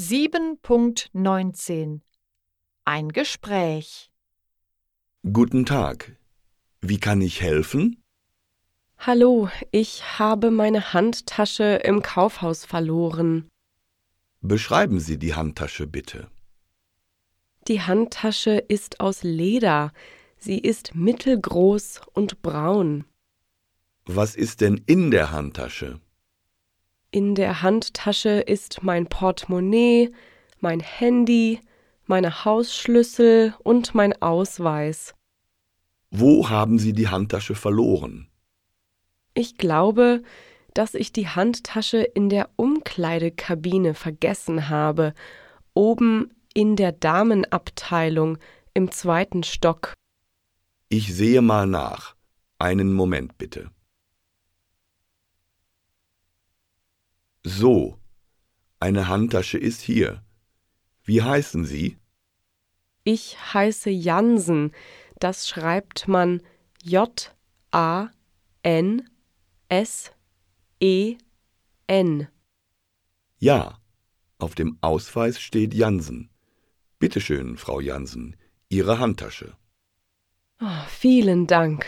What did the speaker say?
7.19 Ein Gespräch Guten Tag. Wie kann ich helfen? Hallo, ich habe meine Handtasche im Kaufhaus verloren. Beschreiben Sie die Handtasche bitte. Die Handtasche ist aus Leder. Sie ist mittelgroß und braun. Was ist denn in der Handtasche? In der Handtasche ist mein Portemonnaie, mein Handy, meine Hausschlüssel und mein Ausweis. Wo haben Sie die Handtasche verloren? Ich glaube, dass ich die Handtasche in der Umkleidekabine vergessen habe, oben in der Damenabteilung im zweiten Stock. Ich sehe mal nach. Einen Moment bitte. So, eine Handtasche ist hier. Wie heißen Sie? Ich heiße Jansen. Das schreibt man J A N S E N. Ja, auf dem Ausweis steht Jansen. Bitte schön, Frau Jansen, Ihre Handtasche. Oh, vielen Dank.